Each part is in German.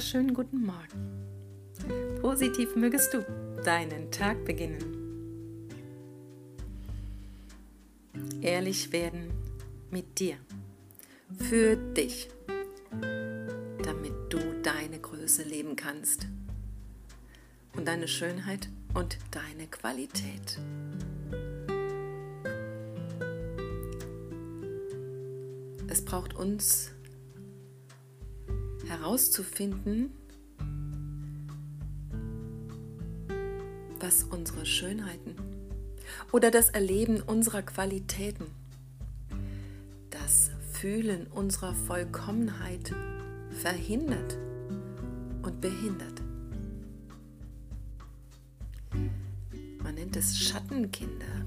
wunderschönen guten Morgen. Positiv mögest du deinen Tag beginnen. Ehrlich werden mit dir, für dich, damit du deine Größe leben kannst und deine Schönheit und deine Qualität. Es braucht uns herauszufinden, was unsere Schönheiten oder das Erleben unserer Qualitäten, das Fühlen unserer Vollkommenheit verhindert und behindert. Man nennt es Schattenkinder.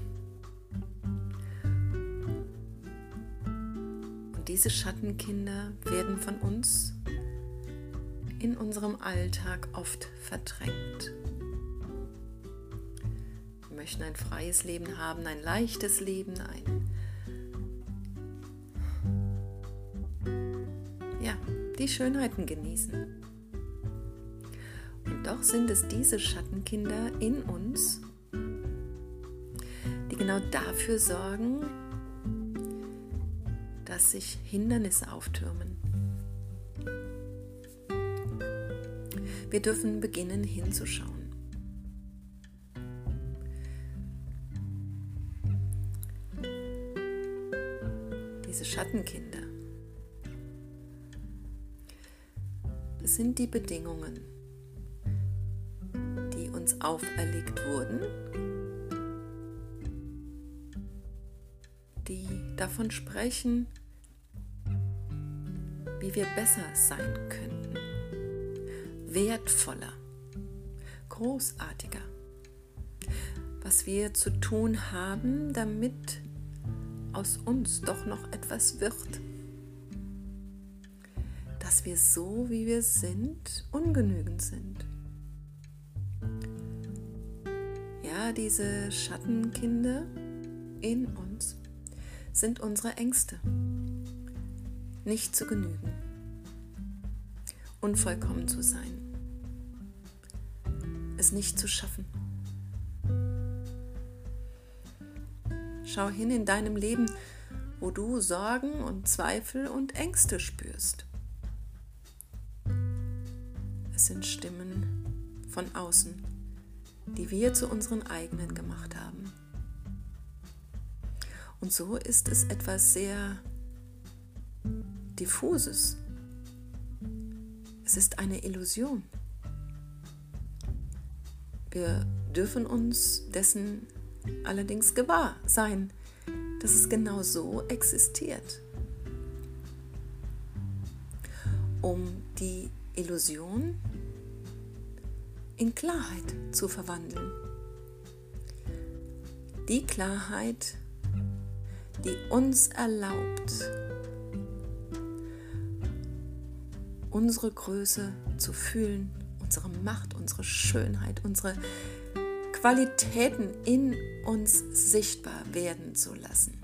Und diese Schattenkinder werden von uns in unserem Alltag oft verdrängt. Wir möchten ein freies Leben haben, ein leichtes Leben, ein ja, die Schönheiten genießen. Und doch sind es diese Schattenkinder in uns, die genau dafür sorgen, dass sich Hindernisse auftürmen. Wir dürfen beginnen hinzuschauen. Diese Schattenkinder, das sind die Bedingungen, die uns auferlegt wurden, die davon sprechen, wie wir besser sein können wertvoller, großartiger, was wir zu tun haben, damit aus uns doch noch etwas wird. Dass wir so, wie wir sind, ungenügend sind. Ja, diese Schattenkinder in uns sind unsere Ängste, nicht zu genügen, unvollkommen zu sein es nicht zu schaffen. Schau hin in deinem Leben, wo du Sorgen und Zweifel und Ängste spürst. Es sind Stimmen von außen, die wir zu unseren eigenen gemacht haben. Und so ist es etwas sehr diffuses. Es ist eine Illusion. Wir dürfen uns dessen allerdings gewahr sein, dass es genau so existiert. Um die Illusion in Klarheit zu verwandeln. Die Klarheit, die uns erlaubt, unsere Größe zu fühlen unsere Macht, unsere Schönheit, unsere Qualitäten in uns sichtbar werden zu lassen.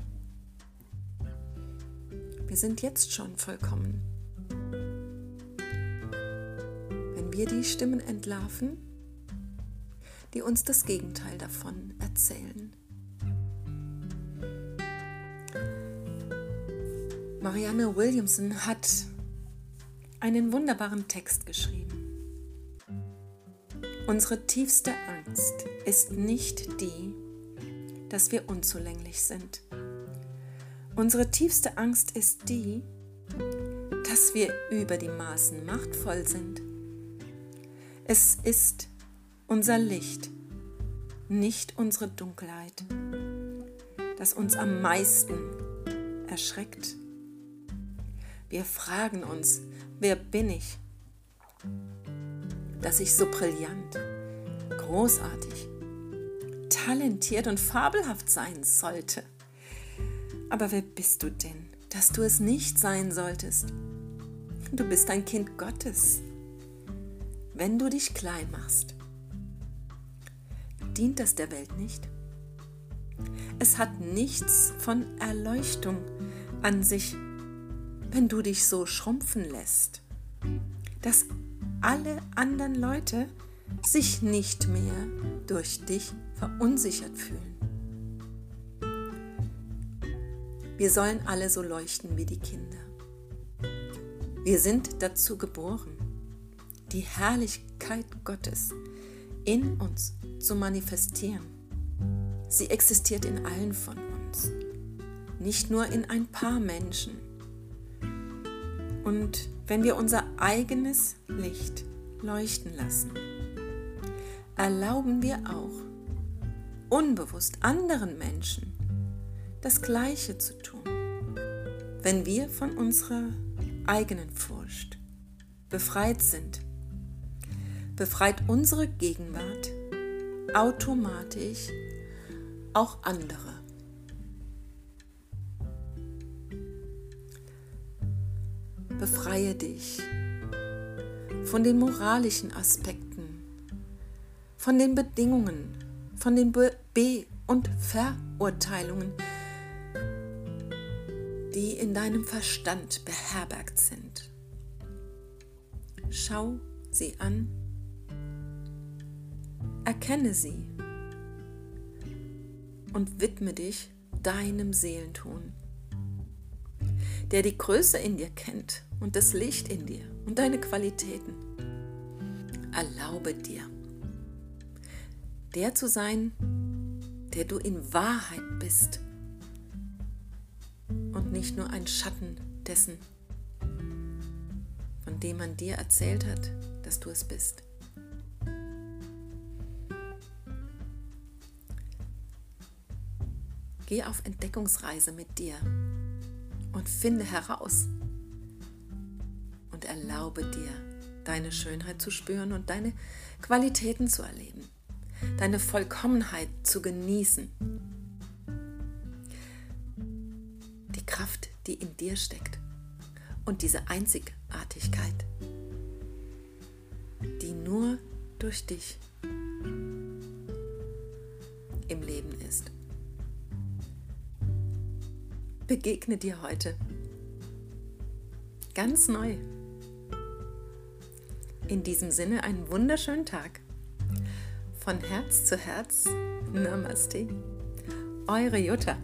Wir sind jetzt schon vollkommen. Wenn wir die Stimmen entlarven, die uns das Gegenteil davon erzählen. Marianne Williamson hat einen wunderbaren Text geschrieben. Unsere tiefste Angst ist nicht die, dass wir unzulänglich sind. Unsere tiefste Angst ist die, dass wir über die Maßen machtvoll sind. Es ist unser Licht, nicht unsere Dunkelheit, das uns am meisten erschreckt. Wir fragen uns, wer bin ich? Dass ich so brillant, großartig, talentiert und fabelhaft sein sollte. Aber wer bist du denn, dass du es nicht sein solltest? Du bist ein Kind Gottes. Wenn du dich klein machst, dient das der Welt nicht. Es hat nichts von Erleuchtung an sich, wenn du dich so schrumpfen lässt. Das alle anderen Leute sich nicht mehr durch dich verunsichert fühlen. Wir sollen alle so leuchten wie die Kinder. Wir sind dazu geboren, die Herrlichkeit Gottes in uns zu manifestieren. Sie existiert in allen von uns, nicht nur in ein paar Menschen. Und wenn wir unser eigenes Licht leuchten lassen, erlauben wir auch, unbewusst anderen Menschen das Gleiche zu tun, wenn wir von unserer eigenen Furcht befreit sind, befreit unsere Gegenwart automatisch auch andere. Befreie dich von den moralischen Aspekten, von den Bedingungen, von den Be- und Verurteilungen, die in deinem Verstand beherbergt sind. Schau sie an, erkenne sie. Und widme dich deinem Seelentun, der die Größe in dir kennt und das Licht in dir und deine Qualitäten. Erlaube dir, der zu sein, der du in Wahrheit bist und nicht nur ein Schatten dessen, von dem man dir erzählt hat, dass du es bist. Geh auf Entdeckungsreise mit dir und finde heraus. Und erlaube dir, deine Schönheit zu spüren und deine Qualitäten zu erleben, deine Vollkommenheit zu genießen. Kraft, die in dir steckt und diese Einzigartigkeit, die nur durch dich Begegne dir heute ganz neu. In diesem Sinne einen wunderschönen Tag. Von Herz zu Herz. Namaste. Eure Jutta.